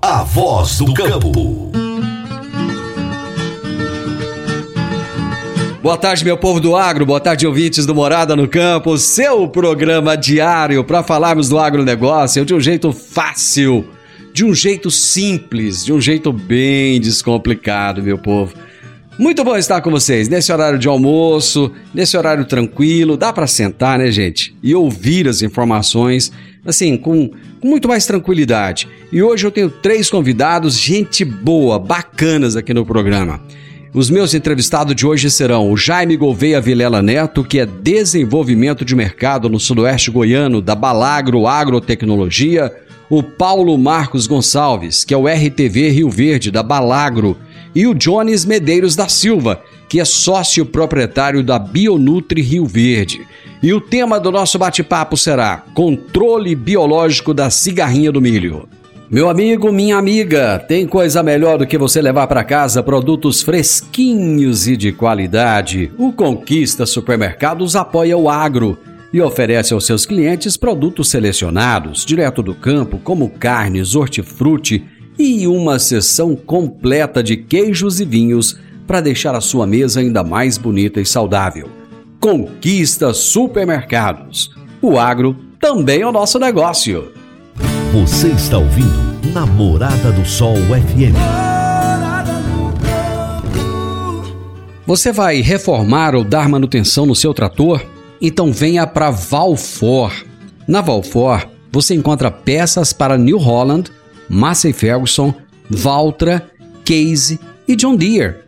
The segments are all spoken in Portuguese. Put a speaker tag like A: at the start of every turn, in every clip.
A: A voz do campo.
B: Boa tarde, meu povo do agro, boa tarde, ouvintes do Morada no Campo, seu programa diário para falarmos do agronegócio de um jeito fácil, de um jeito simples, de um jeito bem descomplicado, meu povo. Muito bom estar com vocês nesse horário de almoço, nesse horário tranquilo, dá para sentar, né, gente? E ouvir as informações, assim, com, muito mais tranquilidade. E hoje eu tenho três convidados, gente boa, bacanas aqui no programa. Os meus entrevistados de hoje serão o Jaime Gouveia Vilela Neto, que é desenvolvimento de mercado no sudoeste goiano da Balagro Agrotecnologia, o Paulo Marcos Gonçalves, que é o RTV Rio Verde da Balagro, e o Jones Medeiros da Silva, que é sócio proprietário da Bionutri Rio Verde. E o tema do nosso bate-papo será Controle Biológico da Cigarrinha do Milho. Meu amigo, minha amiga, tem coisa melhor do que você levar para casa produtos fresquinhos e de qualidade. O Conquista Supermercados apoia o agro e oferece aos seus clientes produtos selecionados, direto do campo, como carnes, hortifruti e uma seção completa de queijos e vinhos para deixar a sua mesa ainda mais bonita e saudável. Conquista Supermercados. O agro também é o nosso negócio.
A: Você está ouvindo Namorada do Sol FM.
B: Você vai reformar ou dar manutenção no seu trator? Então venha para Valfor. Na Valfor, você encontra peças para New Holland, Massey Ferguson, Valtra, Case e John Deere.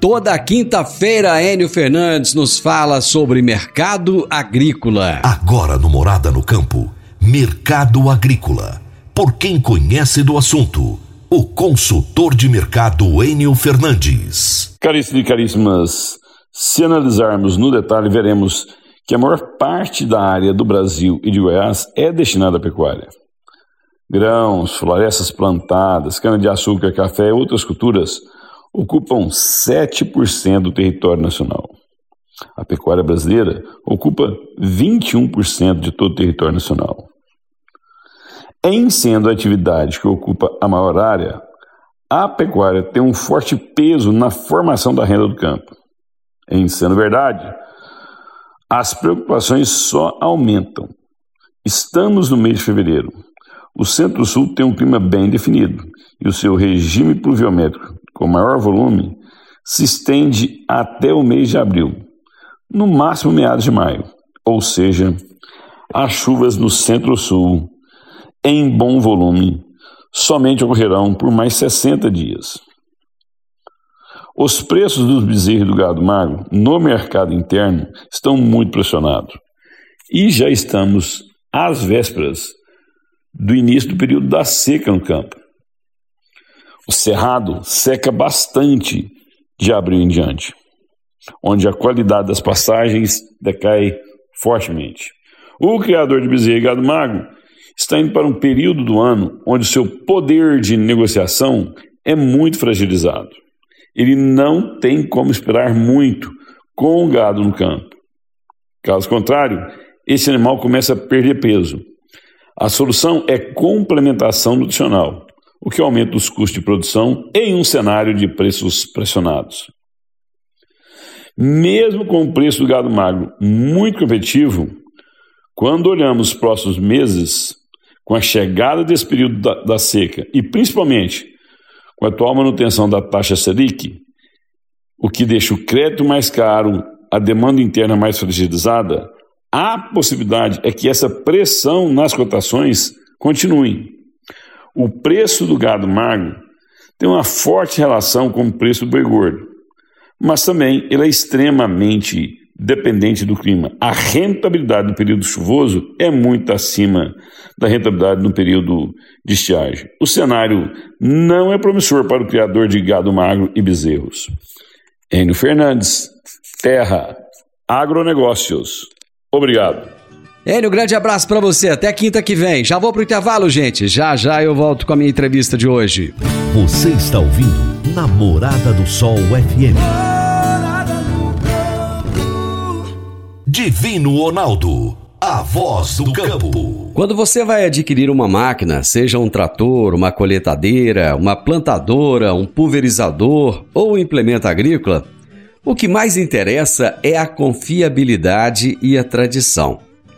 B: Toda quinta-feira, Enio Fernandes nos fala sobre mercado agrícola.
A: Agora no Morada no Campo, Mercado Agrícola. Por quem conhece do assunto, o consultor de mercado Enio Fernandes.
C: Caríssimos e caríssimas, se analisarmos no detalhe, veremos que a maior parte da área do Brasil e de Goiás é destinada à pecuária. Grãos, florestas plantadas, cana-de-açúcar, café e outras culturas ocupam 7% do território nacional. A pecuária brasileira ocupa 21% de todo o território nacional. Em sendo a atividade que ocupa a maior área, a pecuária tem um forte peso na formação da renda do campo. Em sendo verdade, as preocupações só aumentam. Estamos no mês de fevereiro. O Centro-Sul tem um clima bem definido e o seu regime pluviométrico, com maior volume, se estende até o mês de abril, no máximo meados de maio. Ou seja, as chuvas no Centro-Sul, em bom volume, somente ocorrerão por mais 60 dias. Os preços dos bezerros do gado magro no mercado interno estão muito pressionados. E já estamos às vésperas do início do período da seca no campo. O cerrado seca bastante de abril em diante, onde a qualidade das passagens decai fortemente. O criador de bezerro e gado magro está indo para um período do ano onde seu poder de negociação é muito fragilizado ele não tem como esperar muito com o gado no campo. Caso contrário, esse animal começa a perder peso A solução é complementação nutricional, o que aumenta os custos de produção em um cenário de preços pressionados. Mesmo com o preço do gado magro muito competitivo, quando olhamos os próximos meses, com a chegada desse período da, da seca e principalmente com a atual manutenção da taxa Selic, o que deixa o crédito mais caro, a demanda interna mais fragilizada, a possibilidade é que essa pressão nas cotações continue. O preço do gado magro tem uma forte relação com o preço do boi gordo, mas também ele é extremamente dependente do clima. A rentabilidade no período chuvoso é muito acima da rentabilidade no período de estiagem. O cenário não é promissor para o criador de gado magro e bezerros. Enio Fernandes, Terra, Agronegócios. Obrigado.
B: Enio, grande abraço para você. Até quinta que vem. Já vou pro intervalo, gente. Já já eu volto com a minha entrevista de hoje.
A: Você está ouvindo Namorada do Sol FM. Divino Ronaldo, a voz do campo.
B: Quando você vai adquirir uma máquina, seja um trator, uma colheitadeira, uma plantadora, um pulverizador ou um implemento agrícola, o que mais interessa é a confiabilidade e a tradição,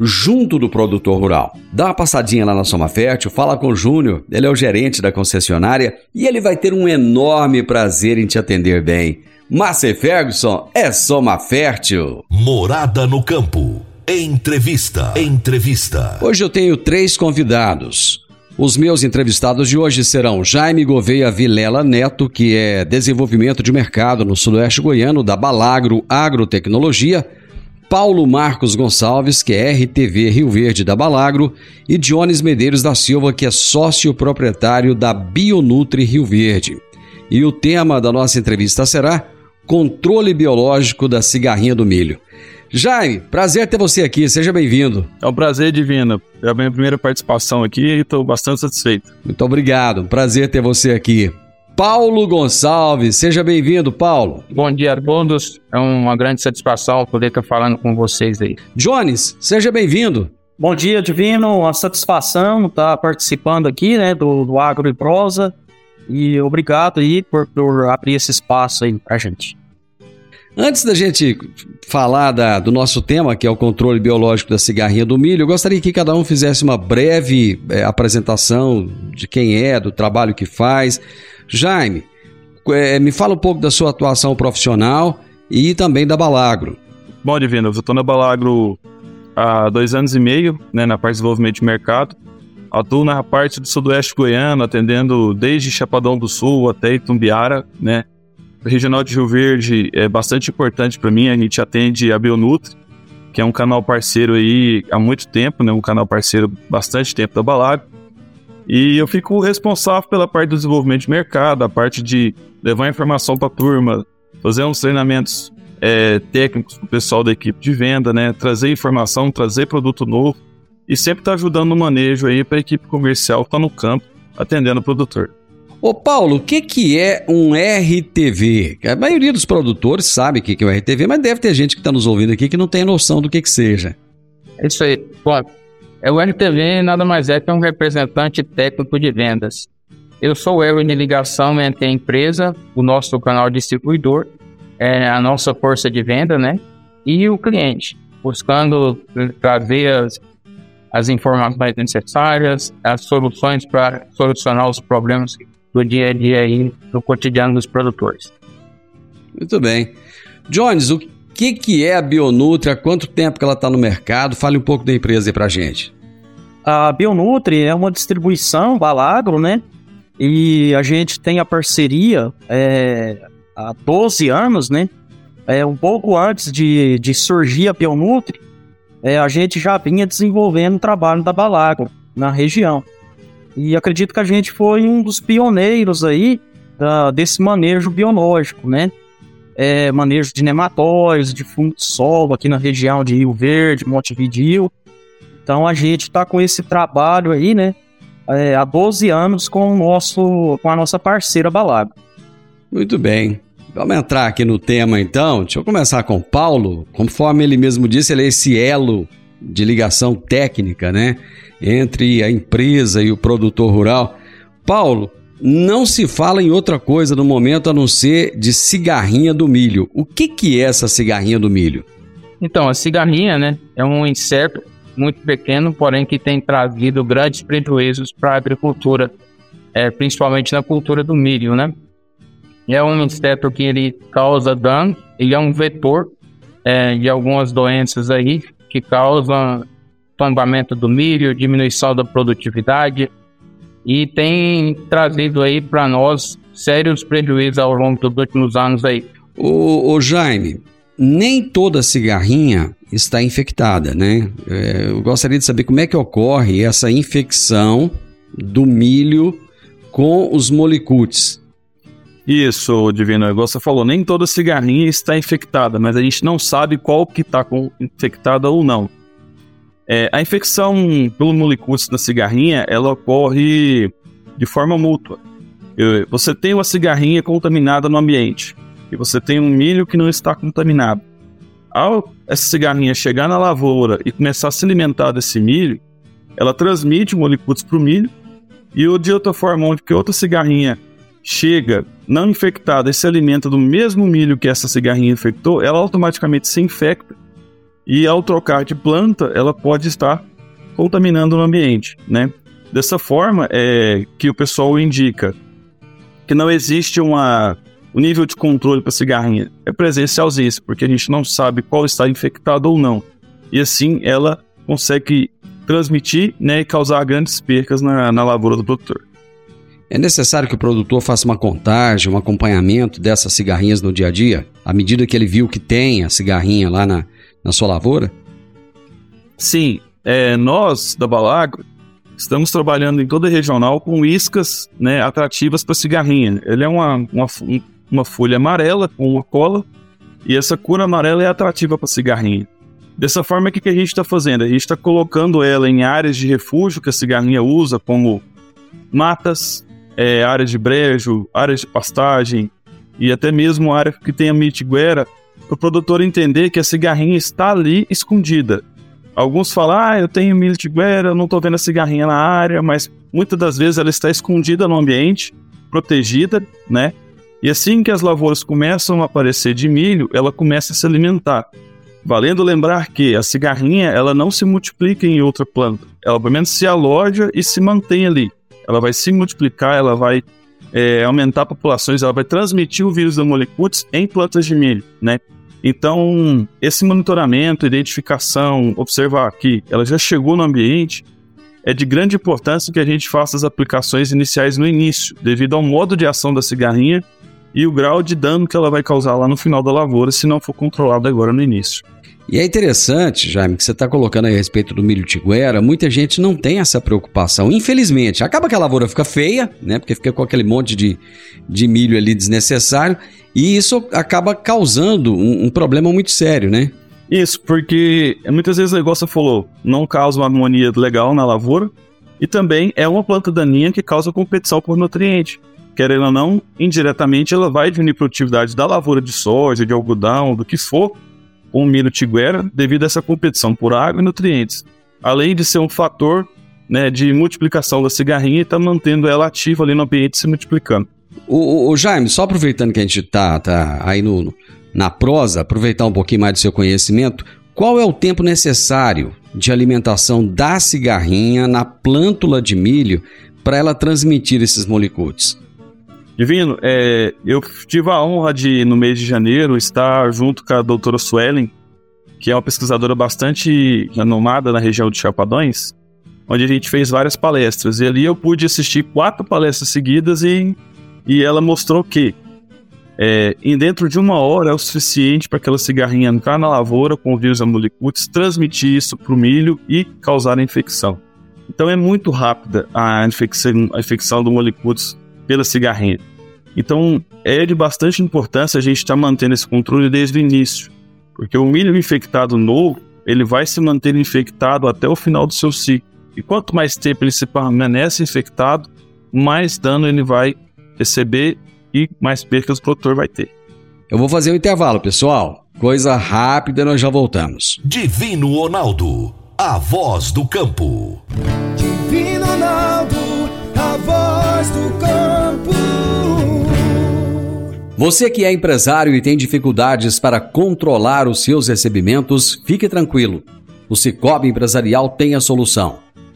B: junto do produtor rural. Dá uma passadinha lá na Soma Fértil, fala com o Júnior, ele é o gerente da concessionária e ele vai ter um enorme prazer em te atender bem. Massey Ferguson é Soma Fértil.
A: Morada no campo. Entrevista. Entrevista.
B: Hoje eu tenho três convidados. Os meus entrevistados de hoje serão Jaime Gouveia Vilela Neto, que é desenvolvimento de mercado no sudoeste goiano da Balagro Agrotecnologia, Paulo Marcos Gonçalves, que é RTV Rio Verde da Balagro, e Jones Medeiros da Silva, que é sócio proprietário da Bionutri Rio Verde. E o tema da nossa entrevista será controle biológico da cigarrinha do milho. Jaime, prazer ter você aqui, seja bem-vindo.
D: É um prazer divino. É a minha primeira participação aqui e estou bastante satisfeito.
B: Muito obrigado, prazer ter você aqui. Paulo Gonçalves, seja bem-vindo, Paulo.
E: Bom dia a todos, é uma grande satisfação poder estar falando com vocês aí.
B: Jones, seja bem-vindo.
F: Bom dia, Divino, uma satisfação estar participando aqui, né, do, do Agro e Prosa. E obrigado aí por, por abrir esse espaço aí pra gente.
B: Antes da gente falar da, do nosso tema, que é o controle biológico da cigarrinha do milho, eu gostaria que cada um fizesse uma breve é, apresentação de quem é, do trabalho que faz. Jaime, é, me fala um pouco da sua atuação profissional e também da Balagro.
D: Bom, Divino, eu estou na Balagro há dois anos e meio, né, na parte de desenvolvimento de mercado. Atuo na parte do sudoeste goiano, atendendo desde Chapadão do Sul até Itumbiara, né? O Regional de Rio Verde é bastante importante para mim, a gente atende a Bionutri, que é um canal parceiro aí há muito tempo, né? Um canal parceiro bastante tempo da Balada. E eu fico responsável pela parte do desenvolvimento de mercado, a parte de levar informação para a turma, fazer uns treinamentos é, técnicos para o pessoal da equipe de venda, né? Trazer informação, trazer produto novo e sempre está ajudando no manejo aí para a equipe comercial que está no campo atendendo o produtor.
B: Ô Paulo, o que, que é um RTV? A maioria dos produtores sabe o que, que é um RTV, mas deve ter gente que está nos ouvindo aqui que não tem noção do que, que seja.
E: É isso aí. Bom, é o RTV nada mais é que um representante técnico de vendas. Eu sou o elo de ligação entre a empresa, o nosso canal distribuidor, é a nossa força de venda, né? E o cliente, buscando trazer as as informações necessárias, as soluções para solucionar os problemas do dia a dia aí, do cotidiano dos produtores.
B: Muito bem. Jones, o que, que é a Bionutri? Há quanto tempo que ela está no mercado? Fale um pouco da empresa aí para gente.
F: A Bionutri é uma distribuição Balagro, né? E a gente tem a parceria é, há 12 anos, né? É, um pouco antes de, de surgir a Bionutri, é, a gente já vinha desenvolvendo o trabalho da Balagro na região. E acredito que a gente foi um dos pioneiros aí da, desse manejo biológico, né? É, manejo de nematóides, de fundo de solo aqui na região de Rio Verde, Montevideo. Então a gente está com esse trabalho aí, né? É, há 12 anos com, o nosso, com a nossa parceira Balago.
B: Muito bem. Vamos entrar aqui no tema então. Deixa eu começar com o Paulo. Conforme ele mesmo disse, ele é esse elo de ligação técnica, né? Entre a empresa e o produtor rural. Paulo, não se fala em outra coisa no momento a não ser de cigarrinha do milho. O que, que é essa cigarrinha do milho?
E: Então, a cigarrinha, né, é um inseto muito pequeno, porém que tem trazido grandes prejuízos para a agricultura, é, principalmente na cultura do milho, né? É um inseto que ele causa dano, ele é um vetor é, de algumas doenças aí que causam tombamento do milho, diminuição da produtividade, e tem trazido aí para nós sérios prejuízos ao longo dos últimos anos aí.
B: O, o Jaime, nem toda cigarrinha está infectada, né? É, eu gostaria de saber como é que ocorre essa infecção do milho com os molicutes.
D: Isso, Divino, igual você falou, nem toda cigarrinha está infectada, mas a gente não sabe qual que está infectada ou não. É, a infecção pelo molicutes da cigarrinha, ela ocorre de forma mútua. Você tem uma cigarrinha contaminada no ambiente e você tem um milho que não está contaminado. Ao essa cigarrinha chegar na lavoura e começar a se alimentar desse milho, ela transmite o molicutes para o milho e de outra forma, onde que outra cigarrinha chega não infectada e se alimenta do mesmo milho que essa cigarrinha infectou, ela automaticamente se infecta e ao trocar de planta, ela pode estar contaminando o ambiente, né? Dessa forma, é que o pessoal indica que não existe uma o nível de controle para cigarrinha é ausência, porque a gente não sabe qual está infectado ou não. E assim ela consegue transmitir né, e causar grandes percas na, na lavoura do produtor.
B: É necessário que o produtor faça uma contagem, um acompanhamento dessas cigarrinhas no dia a dia, à medida que ele viu que tem a cigarrinha lá na, na sua lavoura?
D: Sim, é, nós da Balagro estamos trabalhando em toda a regional com iscas né, atrativas para cigarrinha. Ele é uma, uma, uma folha amarela com uma cola e essa cor amarela é atrativa para cigarrinha. Dessa forma, o que, que a gente está fazendo? A gente está colocando ela em áreas de refúgio que a cigarrinha usa, como matas, é, áreas de brejo, áreas de pastagem e até mesmo área que tenha mitiguera o produtor entender que a cigarrinha está ali escondida. Alguns falam, ah, eu tenho milho de guerra, eu não estou vendo a cigarrinha na área, mas muitas das vezes ela está escondida no ambiente, protegida, né? E assim que as lavouras começam a aparecer de milho, ela começa a se alimentar. Valendo lembrar que a cigarrinha ela não se multiplica em outra planta, ela pelo menos se aloja e se mantém ali. Ela vai se multiplicar, ela vai é, aumentar populações, ela vai transmitir o vírus da molicutes em plantas de milho, né? Então, esse monitoramento, identificação, observar que ela já chegou no ambiente, é de grande importância que a gente faça as aplicações iniciais no início, devido ao modo de ação da cigarrinha e o grau de dano que ela vai causar lá no final da lavoura, se não for controlado agora no início.
B: E é interessante, Jaime, que você está colocando aí a respeito do milho tiguera, muita gente não tem essa preocupação. Infelizmente, acaba que a lavoura fica feia, né? Porque fica com aquele monte de, de milho ali desnecessário, e isso acaba causando um, um problema muito sério, né?
D: Isso, porque muitas vezes o negócio falou, não causa uma harmonia legal na lavoura, e também é uma planta daninha que causa competição por nutriente. Querendo ou não, indiretamente ela vai diminuir a produtividade da lavoura de soja, de algodão, do que for, com o milho tiguera devido a essa competição por água e nutrientes, além de ser um fator né, de multiplicação da cigarrinha e estar tá mantendo ela ativa ali no ambiente se multiplicando.
B: O, o, o, Jaime, só aproveitando que a gente tá, tá aí no, na prosa, aproveitar um pouquinho mais do seu conhecimento, qual é o tempo necessário de alimentação da cigarrinha na plântula de milho para ela transmitir esses molicutes?
D: Divino, é, eu tive a honra de, no mês de janeiro, estar junto com a doutora Suelen, que é uma pesquisadora bastante renomada na região de Chapadões, onde a gente fez várias palestras. E ali eu pude assistir quatro palestras seguidas e, e ela mostrou que é, em dentro de uma hora é o suficiente para aquela cigarrinha entrar na lavoura com o vírus amolicutes, transmitir isso para o milho e causar a infecção. Então é muito rápida a infecção, a infecção do molicútis pela cigarrinha. Então é de bastante importância a gente estar tá mantendo esse controle desde o início, porque o milho infectado novo ele vai se manter infectado até o final do seu ciclo. E quanto mais tempo ele se permanece infectado, mais dano ele vai receber e mais percas o produtor vai ter.
B: Eu vou fazer um intervalo, pessoal. Coisa rápida, nós já voltamos.
A: Divino Ronaldo, a voz do campo.
G: Divino Ronaldo, a voz do campo.
B: Você que é empresário e tem dificuldades para controlar os seus recebimentos, fique tranquilo. O Cicobi Empresarial tem a solução.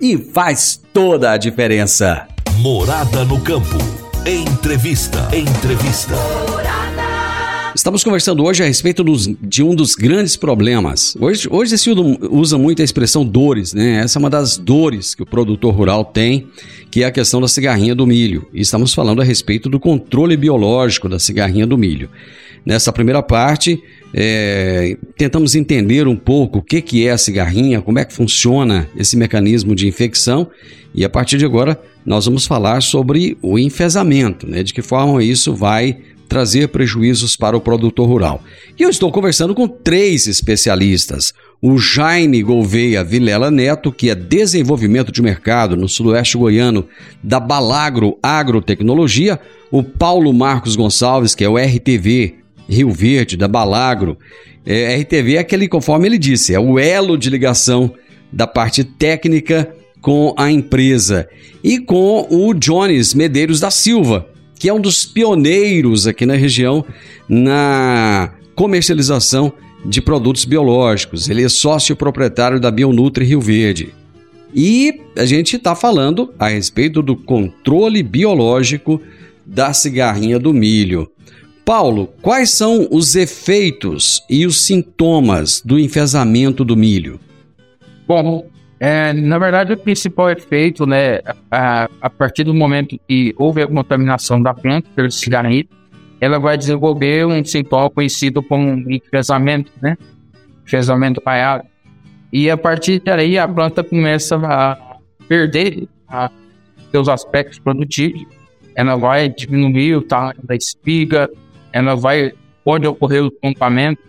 B: e faz toda a diferença.
A: Morada no campo. Entrevista. Entrevista.
B: Estamos conversando hoje a respeito dos, de um dos grandes problemas. Hoje, hoje se usa muito a expressão dores, né? Essa é uma das dores que o produtor rural tem, que é a questão da cigarrinha do milho. E estamos falando a respeito do controle biológico da cigarrinha do milho. Nessa primeira parte, é, tentamos entender um pouco o que, que é a cigarrinha, como é que funciona esse mecanismo de infecção e a partir de agora nós vamos falar sobre o enfesamento, né, de que forma isso vai trazer prejuízos para o produtor rural. E eu estou conversando com três especialistas. O Jaime Gouveia Vilela Neto, que é desenvolvimento de mercado no sudoeste goiano da Balagro Agrotecnologia, o Paulo Marcos Gonçalves, que é o RTV Rio Verde, da Balagro. É, RTV é aquele, conforme ele disse, é o elo de ligação da parte técnica com a empresa. E com o Jones Medeiros da Silva, que é um dos pioneiros aqui na região na comercialização de produtos biológicos. Ele é sócio proprietário da Bionutri Rio Verde. E a gente está falando a respeito do controle biológico da cigarrinha do milho. Paulo, quais são os efeitos e os sintomas do enfesamento do milho?
E: Bom, é, na verdade, o principal efeito, né, a, a, partir do momento que houve a contaminação da planta pelo cigarrito, ela vai desenvolver um sintoma conhecido como enfesamento, né? Enfesamento raiado. E a partir daí, a planta começa a perder a, seus aspectos produtivos. Ela vai diminuir o tamanho da espiga, ela vai pode ocorrer o tombamento.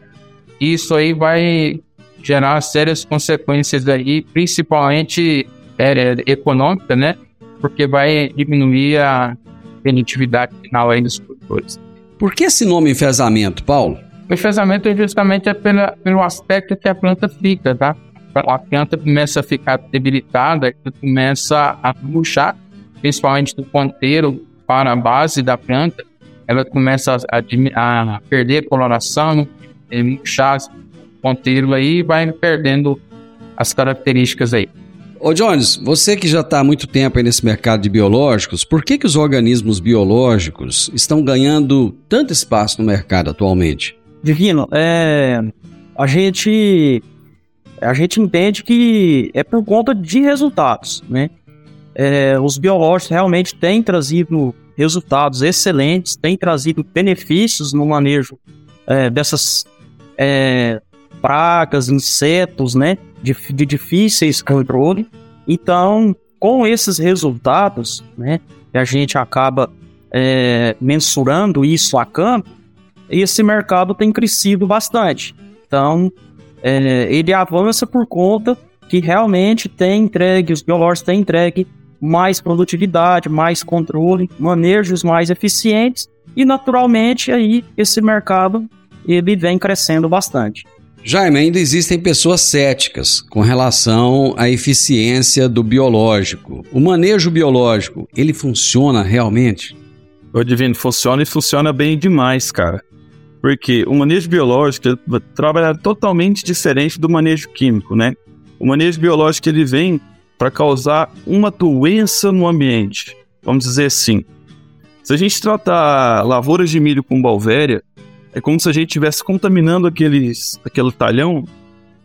E: Isso aí vai gerar sérias consequências aí, principalmente é, econômica, né? Porque vai diminuir a benitividade final aí dos produtores.
B: Por que esse nome enfesamento, Paulo?
E: O enfesamento é justamente é pela, pelo aspecto que a planta fica, tá? A planta começa a ficar debilitada, começa a murchar, principalmente do ponteiro para a base da planta, ela começa a, a perder coloração, murchar o ponteiro aí e vai perdendo as características aí.
B: Ô Jones, você que já está há muito tempo nesse mercado de biológicos, por que, que os organismos biológicos estão ganhando tanto espaço no mercado atualmente?
F: Divino, é, a gente a gente entende que é por conta de resultados, né? É, os biológicos realmente têm trazido resultados excelentes, tem trazido benefícios no manejo é, dessas é, pragas, insetos, né, de, de difíceis controle. Então, com esses resultados, né, a gente acaba é, mensurando isso a campo, esse mercado tem crescido bastante. Então, é, ele avança por conta que realmente tem entregue, os biológicos têm entregue mais produtividade, mais controle, manejos mais eficientes e naturalmente aí esse mercado ele vem crescendo bastante.
B: Jaime, ainda existem pessoas céticas com relação à eficiência do biológico. O manejo biológico, ele funciona realmente?
D: O Divino, funciona e funciona bem demais, cara. Porque o manejo biológico trabalha totalmente diferente do manejo químico, né? O manejo biológico ele vem para causar uma doença no ambiente. Vamos dizer assim. Se a gente tratar lavouras de milho com balvéria, é como se a gente estivesse contaminando aqueles, aquele talhão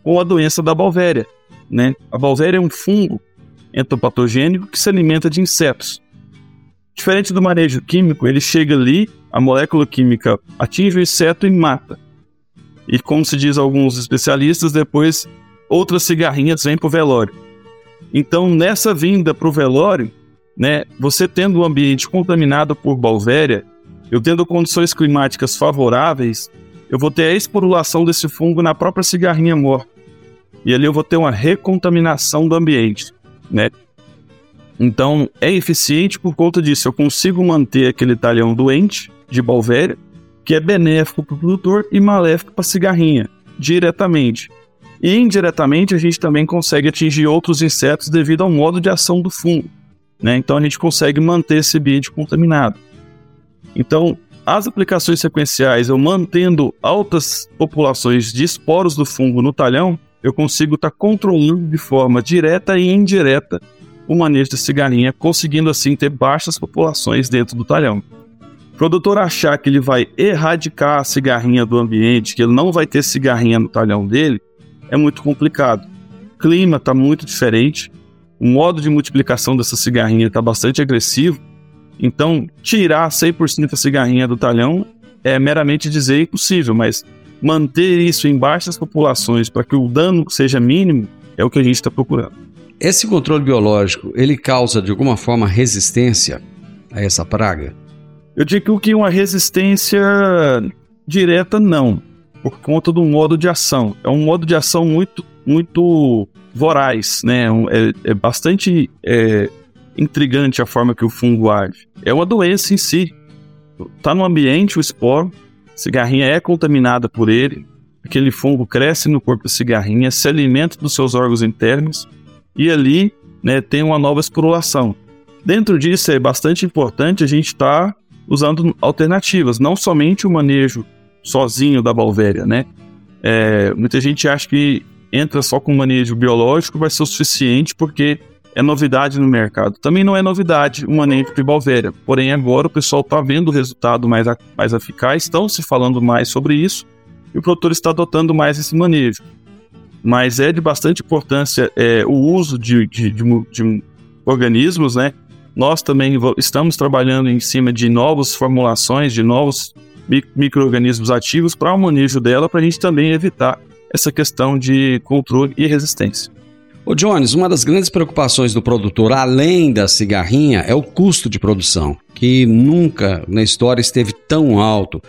D: com a doença da balvéria. Né? A balvéria é um fungo entopatogênico que se alimenta de insetos. Diferente do manejo químico, ele chega ali, a molécula química atinge o inseto e mata. E como se diz alguns especialistas, depois outras cigarrinhas vêm para o velório. Então, nessa vinda para o velório, né, você tendo o ambiente contaminado por balvéria, eu tendo condições climáticas favoráveis, eu vou ter a esporulação desse fungo na própria cigarrinha morta. E ali eu vou ter uma recontaminação do ambiente, né? Então, é eficiente por conta disso. Eu consigo manter aquele talhão doente de balvéria, que é benéfico para o produtor e maléfico para a cigarrinha, diretamente. E indiretamente, a gente também consegue atingir outros insetos devido ao modo de ação do fungo. Né? Então, a gente consegue manter esse ambiente contaminado. Então, as aplicações sequenciais, eu mantendo altas populações de esporos do fungo no talhão, eu consigo estar tá controlando de forma direta e indireta o manejo da cigarrinha, conseguindo assim ter baixas populações dentro do talhão. O produtor achar que ele vai erradicar a cigarrinha do ambiente, que ele não vai ter cigarrinha no talhão dele, é muito complicado. O clima está muito diferente, o modo de multiplicação dessa cigarrinha está bastante agressivo, então tirar 100% da cigarrinha do talhão é meramente dizer impossível, mas manter isso em baixas populações para que o dano seja mínimo é o que a gente está procurando.
B: Esse controle biológico, ele causa de alguma forma resistência a essa praga?
D: Eu digo que uma resistência direta não, por conta do modo de ação. É um modo de ação muito, muito voraz, né? É, é bastante é, intrigante a forma que o fungo age. É uma doença em si. Tá no ambiente o esporo, a cigarrinha é contaminada por ele, aquele fungo cresce no corpo da cigarrinha, se alimenta dos seus órgãos internos e ali né, tem uma nova esporulação. Dentro disso é bastante importante a gente estar tá usando alternativas, não somente o manejo sozinho da balvéria, né? É, muita gente acha que entra só com manejo biológico vai ser o suficiente porque é novidade no mercado. Também não é novidade o manejo de balvéria, porém agora o pessoal está vendo o resultado mais, mais eficaz, estão se falando mais sobre isso e o produtor está adotando mais esse manejo mas é de bastante importância é, o uso de, de, de, de organismos, né? Nós também estamos trabalhando em cima de novas formulações, de novos micro-organismos ativos para o manejo dela, para a gente também evitar essa questão de controle e resistência.
B: Ô Jones, uma das grandes preocupações do produtor, além da cigarrinha, é o custo de produção, que nunca na história esteve tão alto.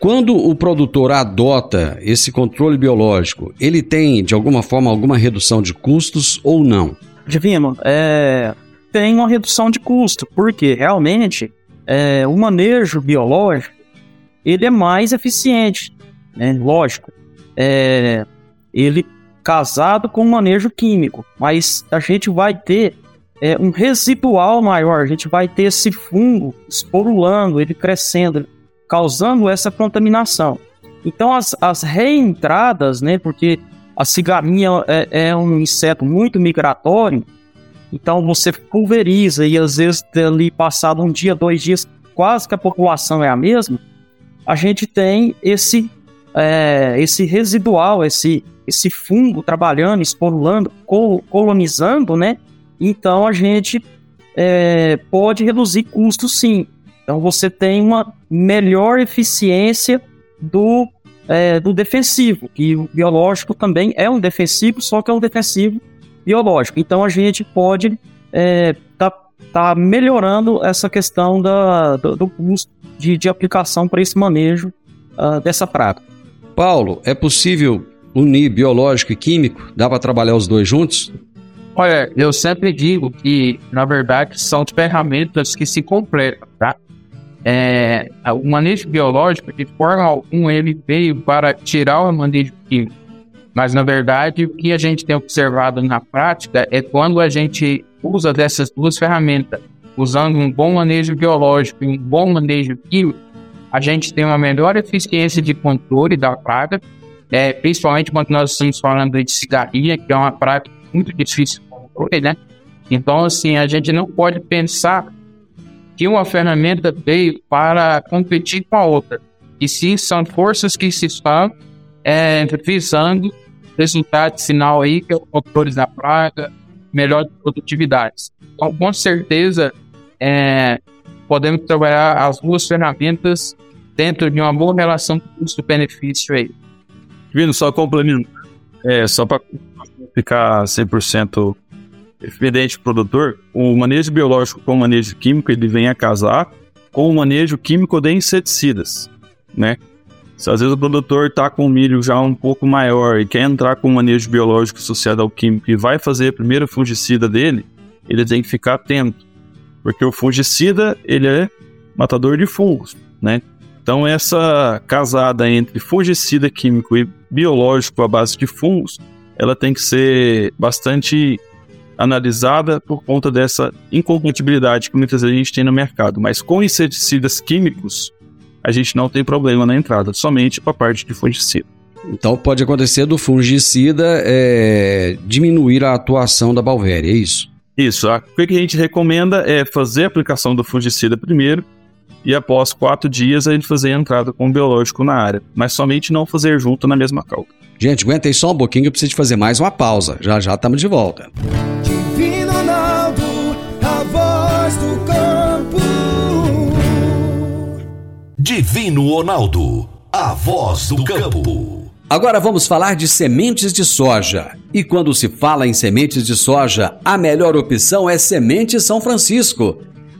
B: Quando o produtor adota esse controle biológico, ele tem, de alguma forma, alguma redução de custos ou não?
F: Divino, é, tem uma redução de custo, porque realmente é, o manejo biológico ele é mais eficiente, né? lógico. É, ele casado com o manejo químico, mas a gente vai ter é, um residual maior, a gente vai ter esse fungo esporulando, ele crescendo, causando essa contaminação. Então as, as reentradas, né, porque a cigarrinha é, é, um inseto muito migratório, então você pulveriza e às vezes ali passado um dia, dois dias, quase que a população é a mesma, a gente tem esse é, esse residual, esse esse fungo trabalhando, esporulando, colonizando, né? Então a gente é, pode reduzir custos sim. Então você tem uma melhor eficiência do, é, do defensivo, que o biológico também é um defensivo, só que é um defensivo biológico. Então a gente pode é, tá, tá melhorando essa questão da, do, do custo de, de aplicação para esse manejo uh, dessa praga.
B: Paulo, é possível unir biológico e químico? Dá para trabalhar os dois juntos?
E: Olha, eu sempre digo que, na verdade, são ferramentas que se completam, tá? É, o manejo biológico, de forma alguma, ele veio para tirar o manejo químico. Mas, na verdade, o que a gente tem observado na prática é quando a gente usa dessas duas ferramentas, usando um bom manejo biológico e um bom manejo químico, a gente tem uma melhor eficiência de controle da praga, é, principalmente quando nós estamos falando de cigarrinha, que é uma praga muito difícil de controle, né? Então, assim, a gente não pode pensar que uma ferramenta veio para competir com a outra. E sim, são forças que se estão é, visando resultado sinal aí, que é o controle da praga, melhor produtividade. Então, com certeza, é, podemos trabalhar as duas ferramentas dentro de uma boa relação custo-benefício aí.
D: Vindo só complemento, é, só para ficar 100% evidente produtor, o manejo biológico com o manejo químico ele vem a casar com o manejo químico de inseticidas, né? Se às vezes o produtor está com milho já um pouco maior e quer entrar com o manejo biológico associado ao químico e vai fazer a primeira fungicida dele, ele tem que ficar atento, porque o fungicida ele é matador de fungos, né? Então essa casada entre fungicida químico e biológico à base de fungos, ela tem que ser bastante analisada por conta dessa incompatibilidade que muitas vezes a gente tem no mercado. Mas com inseticidas químicos, a gente não tem problema na entrada, somente para a parte de fungicida.
B: Então pode acontecer do fungicida é, diminuir a atuação da Balvéria, é isso?
D: Isso. O que a gente recomenda é fazer a aplicação do fungicida primeiro e após quatro dias a gente fazer a entrada com o biológico na área, mas somente não fazer junto na mesma calca.
B: Gente, aguenta aí só um pouquinho, eu preciso de fazer mais uma pausa. Já já estamos de volta.
G: Divino Ronaldo, a voz do campo.
A: Divino Ronaldo, a voz do campo.
B: Agora vamos falar de sementes de soja. E quando se fala em sementes de soja, a melhor opção é Semente São Francisco.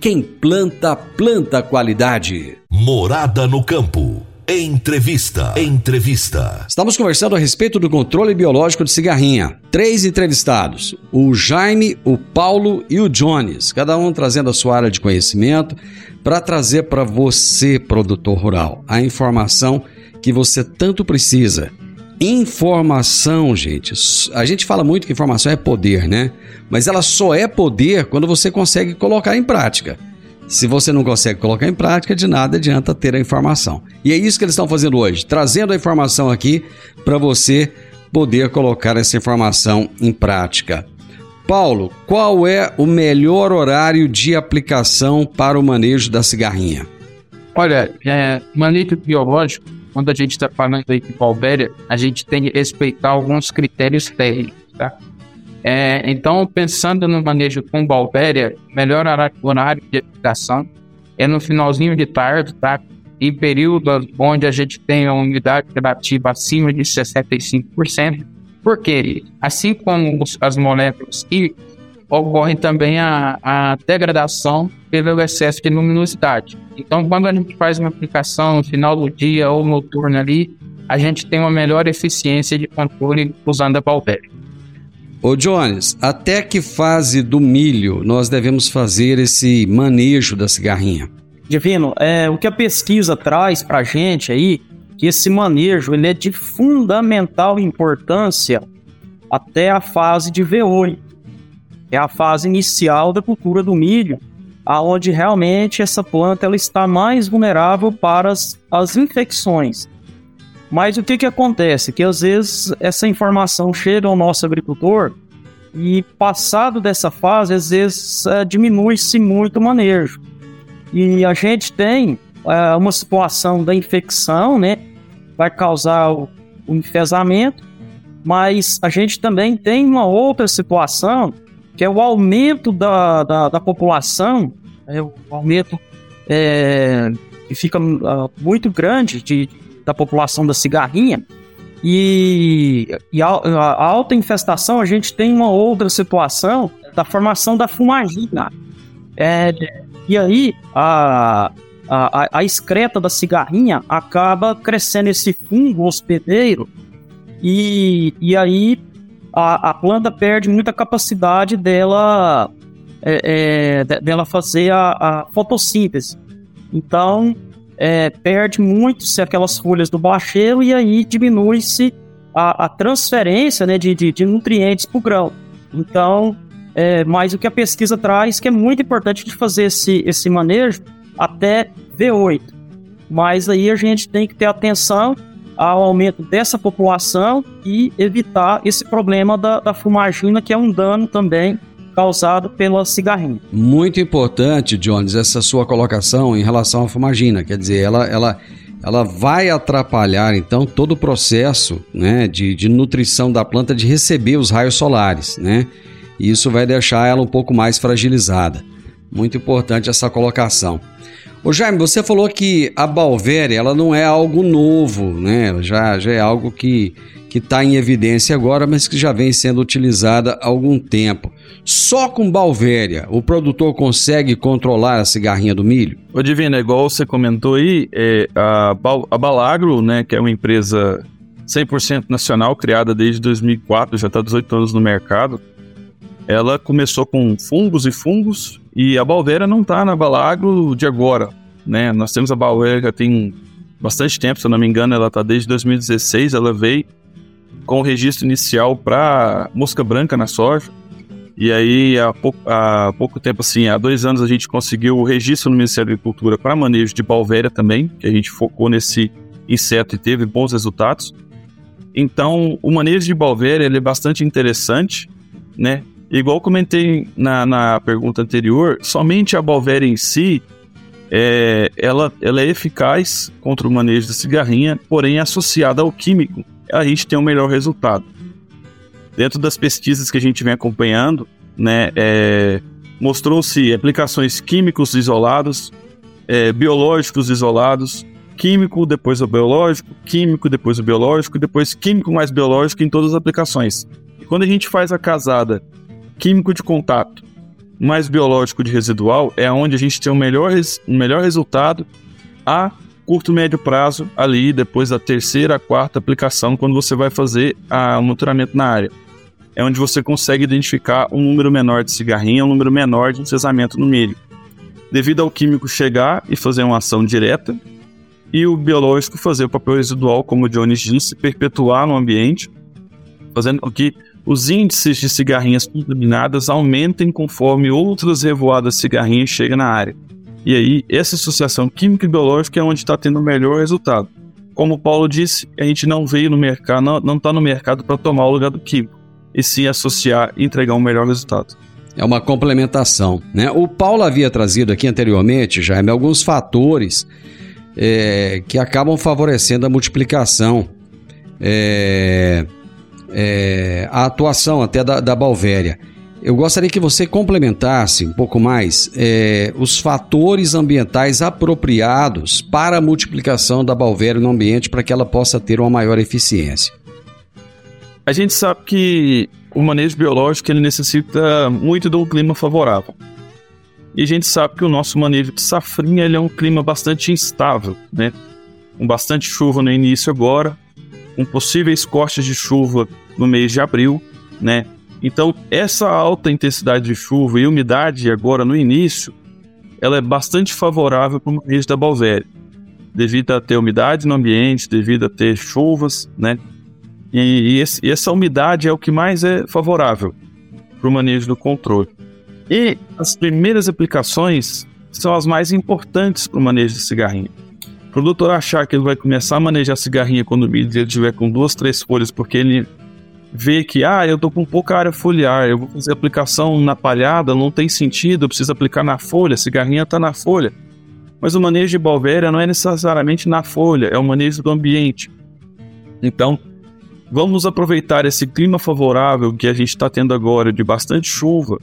B: quem planta, planta qualidade.
A: Morada no campo. Entrevista. Entrevista.
B: Estamos conversando a respeito do controle biológico de cigarrinha. Três entrevistados: o Jaime, o Paulo e o Jones, cada um trazendo a sua área de conhecimento para trazer para você, produtor rural, a informação que você tanto precisa. Informação, gente. A gente fala muito que informação é poder, né? Mas ela só é poder quando você consegue colocar em prática. Se você não consegue colocar em prática, de nada adianta ter a informação. E é isso que eles estão fazendo hoje, trazendo a informação aqui para você poder colocar essa informação em prática. Paulo, qual é o melhor horário de aplicação para o manejo da cigarrinha?
E: Olha, é, manejo biológico, quando a gente está falando aí de Valvéria, a gente tem que respeitar alguns critérios técnicos, tá? É, então, pensando no manejo com Balbéria, melhor horário de aplicação é no finalzinho de tarde, tá? Em períodos onde a gente tem a umidade relativa acima de 65%, porque assim como as moléculas químicas, ocorre também a, a degradação pelo excesso de luminosidade. Então, quando a gente faz uma aplicação no final do dia ou noturno ali, a gente tem uma melhor eficiência de controle usando a Balbéria.
B: Ô Jones, até que fase do milho nós devemos fazer esse manejo da cigarrinha?
F: Divino, é, o que a pesquisa traz para a gente aí, que esse manejo ele é de fundamental importância até a fase de V8, que é a fase inicial da cultura do milho, aonde realmente essa planta ela está mais vulnerável para as, as infecções. Mas o que, que acontece? Que às vezes essa informação chega ao nosso agricultor e passado dessa fase, às vezes é, diminui-se muito o manejo. E a gente tem é, uma situação da infecção, né? Vai causar o, o enfesamento, mas a gente também tem uma outra situação que é o aumento da, da, da população, é, o aumento é, que fica uh, muito grande de, da população da cigarrinha. E, e a, a, alta infestação, a gente tem uma outra situação da formação da fumagina. É, e aí, a, a, a excreta da cigarrinha acaba crescendo esse fungo hospedeiro, e, e aí a, a planta perde muita capacidade dela é, é, dela fazer a, a fotossíntese. Então, é, perde muito-se aquelas folhas do bacheiro e aí diminui-se a, a, transferência né, de, de, de nutrientes para o grão. Então, é, mas o que a pesquisa traz que é muito importante de fazer esse, esse manejo até V8. Mas aí a gente tem que ter atenção ao aumento dessa população e evitar esse problema da, da fumagina, que é um dano também causado pela cigarrinha.
B: Muito importante, Jones, essa sua colocação em relação à fumagina. Quer dizer, ela, ela, ela vai atrapalhar então todo o processo né, de, de nutrição da planta de receber os raios solares, né? E isso vai deixar ela um pouco mais fragilizada. Muito importante essa colocação. Ô Jaime, você falou que a Balvéria ela não é algo novo, né? Já, já é algo que que está em evidência agora, mas que já vem sendo utilizada há algum tempo. Só com Balvéria o produtor consegue controlar a cigarrinha do milho?
D: Ô Divina, igual você comentou aí, é, a, a Balagro, né, que é uma empresa 100% nacional, criada desde 2004, já está 18 anos no mercado, ela começou com fungos e fungos e a Balvéria não está na Balagro de agora, né? Nós temos a Balvéria já tem bastante tempo, se eu não me engano, ela está desde 2016, ela veio com o registro inicial para mosca branca na soja. E aí, há pouco, há pouco tempo, assim, há dois anos, a gente conseguiu o registro no Ministério da Agricultura para manejo de balvéria também, que a gente focou nesse inseto e teve bons resultados. Então, o manejo de balvéria ele é bastante interessante, né? Igual comentei na, na pergunta anterior, somente a balvéria em si, é, ela, ela é eficaz contra o manejo da cigarrinha, porém associada ao químico, a gente tem um melhor resultado. Dentro das pesquisas que a gente vem acompanhando, né, é, mostrou-se aplicações químicos isolados, é, biológicos isolados, químico, depois o biológico, químico, depois o biológico, depois químico mais biológico em todas as aplicações. E quando a gente faz a casada químico de contato mais biológico de residual, é onde a gente tem o melhor, o melhor resultado a curto médio prazo ali depois da terceira, quarta aplicação quando você vai fazer o monitoramento na área. É onde você consegue identificar um número menor de cigarrinha, um número menor de encesamento no milho. Devido ao químico chegar e fazer uma ação direta, e o biológico fazer o papel residual, como o Jones disse, perpetuar no ambiente, fazendo com que os índices de cigarrinhas contaminadas aumentem conforme outras revoadas cigarrinhas chegam na área. E aí, essa associação química e biológica é onde está tendo o melhor resultado. Como o Paulo disse, a gente não veio no mercado, não está no mercado para tomar o lugar do químico, e sim associar e entregar um melhor resultado.
B: É uma complementação. Né? O Paulo havia trazido aqui anteriormente, Jaime, alguns fatores é, que acabam favorecendo a multiplicação, é, é, a atuação até da, da Balvéria. Eu gostaria que você complementasse um pouco mais é, os fatores ambientais apropriados para a multiplicação da balvéria no ambiente para que ela possa ter uma maior eficiência.
D: A gente sabe que o manejo biológico ele necessita muito de um clima favorável. E a gente sabe que o nosso manejo de safrinha ele é um clima bastante instável, né? Com bastante chuva no início agora, com possíveis cortes de chuva no mês de abril, né? Então, essa alta intensidade de chuva e umidade agora no início, ela é bastante favorável para o manejo da balvéria, devido a ter umidade no ambiente, devido a ter chuvas, né? E, e, esse, e essa umidade é o que mais é favorável para o manejo do controle. E as primeiras aplicações são as mais importantes para o manejo de cigarrinha. O produtor achar que ele vai começar a manejar cigarrinha quando o milho estiver com duas, três folhas, porque ele vê que, ah, eu tô com pouca área foliar, eu vou fazer aplicação na palhada, não tem sentido, eu preciso aplicar na folha, a cigarrinha tá na folha. Mas o manejo de balvéria não é necessariamente na folha, é o manejo do ambiente. Então, vamos aproveitar esse clima favorável que a gente está tendo agora, de bastante chuva,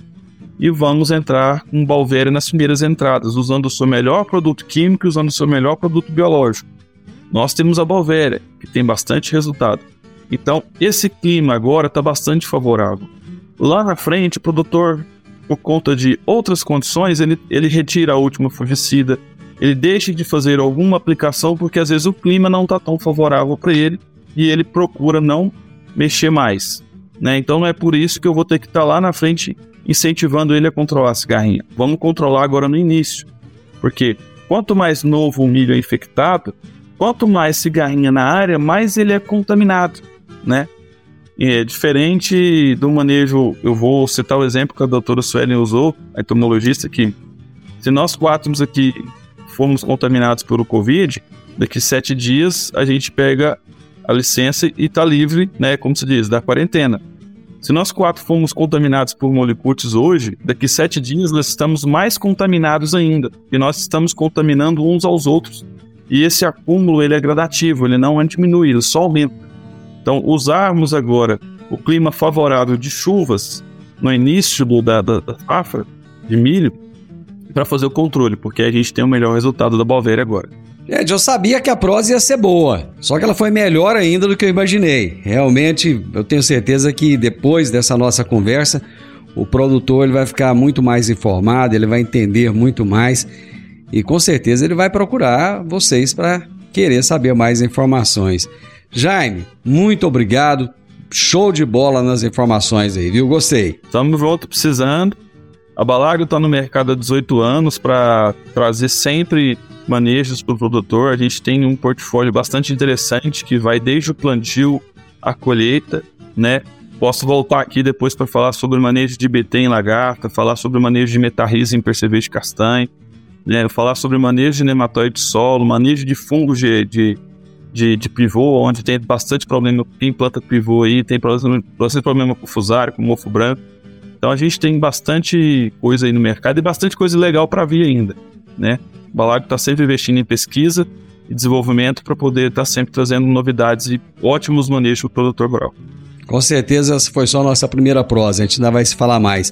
D: e vamos entrar com balvéria nas primeiras entradas, usando o seu melhor produto químico e usando o seu melhor produto biológico. Nós temos a balvéria, que tem bastante resultado. Então, esse clima agora está bastante favorável. Lá na frente, o produtor, por conta de outras condições, ele, ele retira a última fungicida, ele deixa de fazer alguma aplicação porque às vezes o clima não está tão favorável para ele e ele procura não mexer mais. Né? Então não é por isso que eu vou ter que estar tá lá na frente incentivando ele a controlar a cigarrinha. Vamos controlar agora no início. Porque quanto mais novo o milho é infectado, quanto mais cigarrinha na área, mais ele é contaminado, né? É diferente do manejo, eu vou citar o exemplo que a doutora Suelen usou, a entomologista, que se nós quatro aqui fomos contaminados pelo Covid, daqui sete dias a gente pega a licença e está livre, né, como se diz, da quarentena. Se nós quatro fomos contaminados por molicutes hoje, daqui sete dias nós estamos mais contaminados ainda, e nós estamos contaminando uns aos outros. E esse acúmulo ele é gradativo, ele não diminui, ele só aumenta. Então, usarmos agora o clima favorável de chuvas no início do, da, da, da safra de milho para fazer o controle, porque a gente tem o melhor resultado da Balvéria agora.
B: Gente, eu sabia que a prosa ia ser boa, só que ela foi melhor ainda do que eu imaginei. Realmente, eu tenho certeza que depois dessa nossa conversa, o produtor ele vai ficar muito mais informado, ele vai entender muito mais e com certeza ele vai procurar vocês para querer saber mais informações. Jaime, muito obrigado. Show de bola nas informações aí, viu? Gostei.
D: Estamos volta precisando. A Balagro está no mercado há 18 anos para trazer sempre manejos para o produtor. A gente tem um portfólio bastante interessante que vai desde o plantio à colheita, né? Posso voltar aqui depois para falar sobre o manejo de BT em lagarta, falar sobre o manejo de metarrisa em percevejo de castanho, né? falar sobre o manejo de nematóide de solo, manejo de fungos de, de, de, de pivô, onde tem bastante problema em planta pivô aí, tem bastante problema com fusário, com mofo branco. Então a gente tem bastante coisa aí no mercado e bastante coisa legal para vir ainda, né? O Balago está sempre investindo em pesquisa e desenvolvimento para poder estar tá sempre trazendo novidades e ótimos manejos para o produtor rural.
B: Com certeza essa foi só a nossa primeira prosa, a gente ainda vai se falar mais.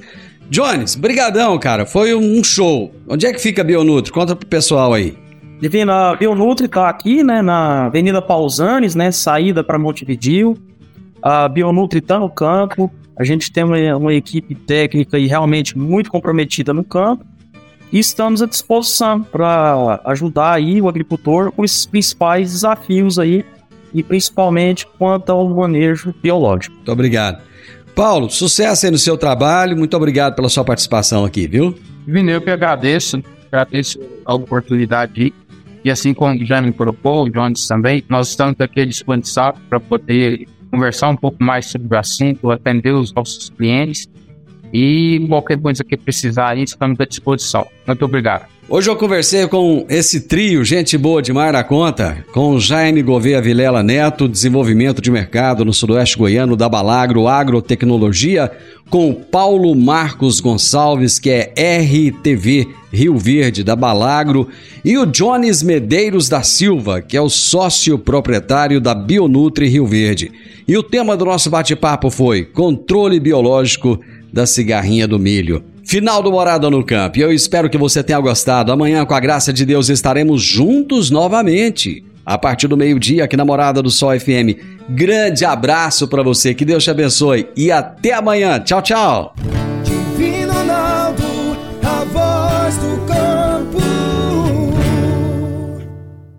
B: Jones, brigadão, cara, foi um show. Onde é que fica a Bionutri? Conta pro pessoal aí.
F: Divina, a Bionutri tá aqui, né, na Avenida Pausanes, né, saída para Montevideo. A Bionutri tá no campo, a gente tem uma, uma equipe técnica e realmente muito comprometida no campo e estamos à disposição para ajudar aí o agricultor com esses principais desafios aí e principalmente quanto ao manejo biológico.
B: Muito obrigado. Paulo, sucesso aí no seu trabalho, muito obrigado pela sua participação aqui, viu?
E: Vini, eu que agradeço, agradeço a oportunidade e assim como já me propôs, o Jones também, nós estamos aqui disponíveis para poder conversar um pouco mais sobre o assunto, atender os nossos clientes e qualquer coisa que precisar, estamos à disposição. Muito obrigado.
B: Hoje eu conversei com esse trio, gente boa demais na conta, com Jaime Gouveia Vilela Neto, desenvolvimento de mercado no sudoeste goiano da Balagro Agrotecnologia, com Paulo Marcos Gonçalves, que é RTV Rio Verde da Balagro, e o Jones Medeiros da Silva, que é o sócio proprietário da Bionutri Rio Verde. E o tema do nosso bate-papo foi controle biológico da cigarrinha do milho. Final do Morada no Campo. Eu espero que você tenha gostado. Amanhã, com a graça de Deus, estaremos juntos novamente. A partir do meio-dia, aqui na Morada do Sol FM. Grande abraço para você, que Deus te abençoe e até amanhã. Tchau, tchau.